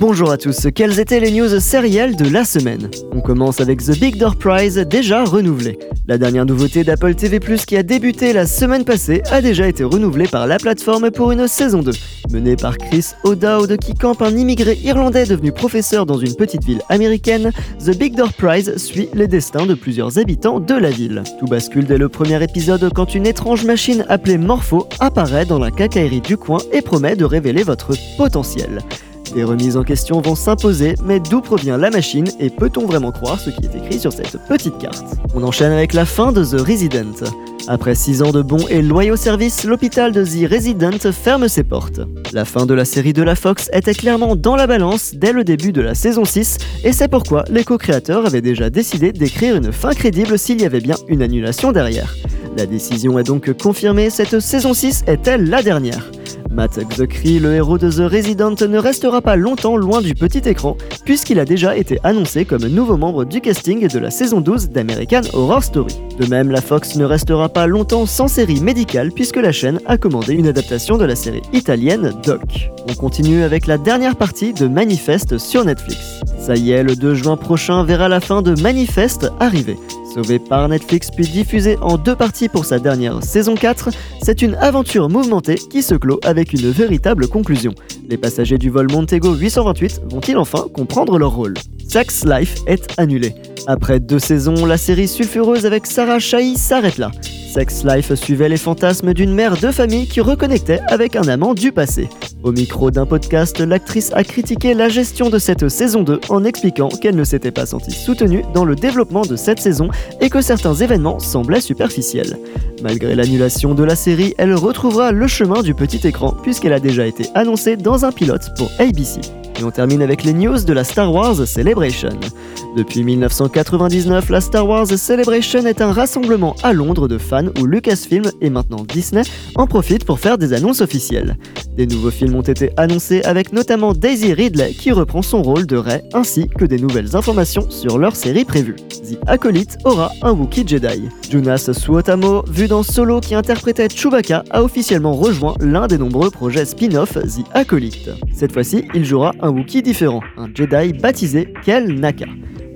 Bonjour à tous, quelles étaient les news sérielles de la semaine On commence avec The Big Door Prize, déjà renouvelé. La dernière nouveauté d'Apple TV+, qui a débuté la semaine passée, a déjà été renouvelée par la plateforme pour une saison 2. Menée par Chris O'Dowd, qui campe un immigré irlandais devenu professeur dans une petite ville américaine, The Big Door Prize suit les destins de plusieurs habitants de la ville. Tout bascule dès le premier épisode quand une étrange machine appelée Morpho apparaît dans la cacaillerie du coin et promet de révéler votre potentiel. Des remises en question vont s'imposer, mais d'où provient la machine et peut-on vraiment croire ce qui est écrit sur cette petite carte? On enchaîne avec la fin de The Resident. Après 6 ans de bons et loyaux services, l'hôpital de The Resident ferme ses portes. La fin de la série de la Fox était clairement dans la balance dès le début de la saison 6, et c'est pourquoi les co-créateurs avaient déjà décidé d'écrire une fin crédible s'il y avait bien une annulation derrière. La décision est donc confirmée, cette saison 6 est-elle la dernière? Matt Xuckry, le héros de The Resident, ne restera pas longtemps loin du petit écran, puisqu'il a déjà été annoncé comme nouveau membre du casting de la saison 12 d'American Horror Story. De même, la Fox ne restera pas longtemps sans série médicale, puisque la chaîne a commandé une adaptation de la série italienne Doc. On continue avec la dernière partie de Manifest sur Netflix. Ça y est, le 2 juin prochain verra la fin de Manifest arriver. Par Netflix puis diffusé en deux parties pour sa dernière saison 4, c'est une aventure mouvementée qui se clôt avec une véritable conclusion. Les passagers du vol Montego 828 vont-ils enfin comprendre leur rôle? Sex Life est annulé. Après deux saisons, la série sulfureuse avec Sarah Shahi s'arrête là. Sex Life suivait les fantasmes d'une mère de famille qui reconnectait avec un amant du passé. Au micro d'un podcast, l'actrice a critiqué la gestion de cette saison 2 en expliquant qu'elle ne s'était pas sentie soutenue dans le développement de cette saison et que certains événements semblaient superficiels. Malgré l'annulation de la série, elle retrouvera le chemin du petit écran puisqu'elle a déjà été annoncée dans un pilote pour ABC. Et on termine avec les news de la Star Wars Celebration. Depuis 1999, la Star Wars Celebration est un rassemblement à Londres de fans où Lucasfilm et maintenant Disney en profitent pour faire des annonces officielles. Des nouveaux films ont été annoncés avec notamment Daisy Ridley qui reprend son rôle de Rey ainsi que des nouvelles informations sur leur série prévue. The Acolyte aura un Wookiee Jedi. Dans Solo qui interprétait Chewbacca, a officiellement rejoint l'un des nombreux projets spin-off The Acolyte. Cette fois-ci, il jouera un Wookiee différent, un Jedi baptisé Kel Naka.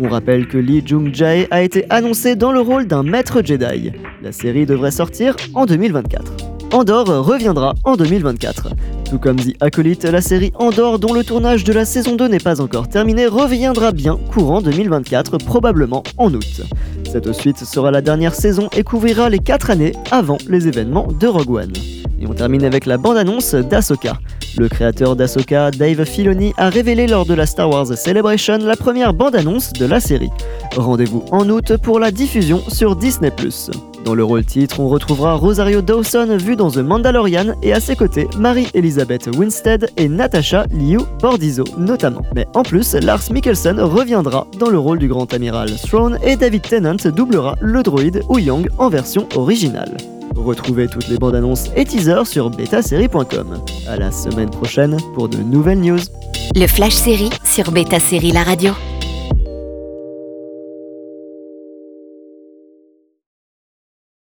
On rappelle que Lee Jung-jae a été annoncé dans le rôle d'un maître Jedi. La série devrait sortir en 2024. Andor reviendra en 2024. Tout comme The Acolyte, la série Andor, dont le tournage de la saison 2 n'est pas encore terminé, reviendra bien courant 2024, probablement en août. Cette suite sera la dernière saison et couvrira les 4 années avant les événements de Rogue One. Et on termine avec la bande-annonce d'Asoka. Le créateur d'Asoka, Dave Filoni, a révélé lors de la Star Wars Celebration la première bande-annonce de la série. Rendez-vous en août pour la diffusion sur Disney+. Dans le rôle titre, on retrouvera Rosario Dawson vue dans The Mandalorian et à ses côtés Marie-Elizabeth Winstead et Natasha Liu Bordizzo notamment. Mais en plus, Lars Mikkelsen reviendra dans le rôle du grand amiral Throne et David Tennant doublera le droïde Young en version originale. Retrouvez toutes les bandes annonces et teasers sur betasérie.com. À la semaine prochaine pour de nouvelles news. Le Flash Série sur Beta Série La Radio.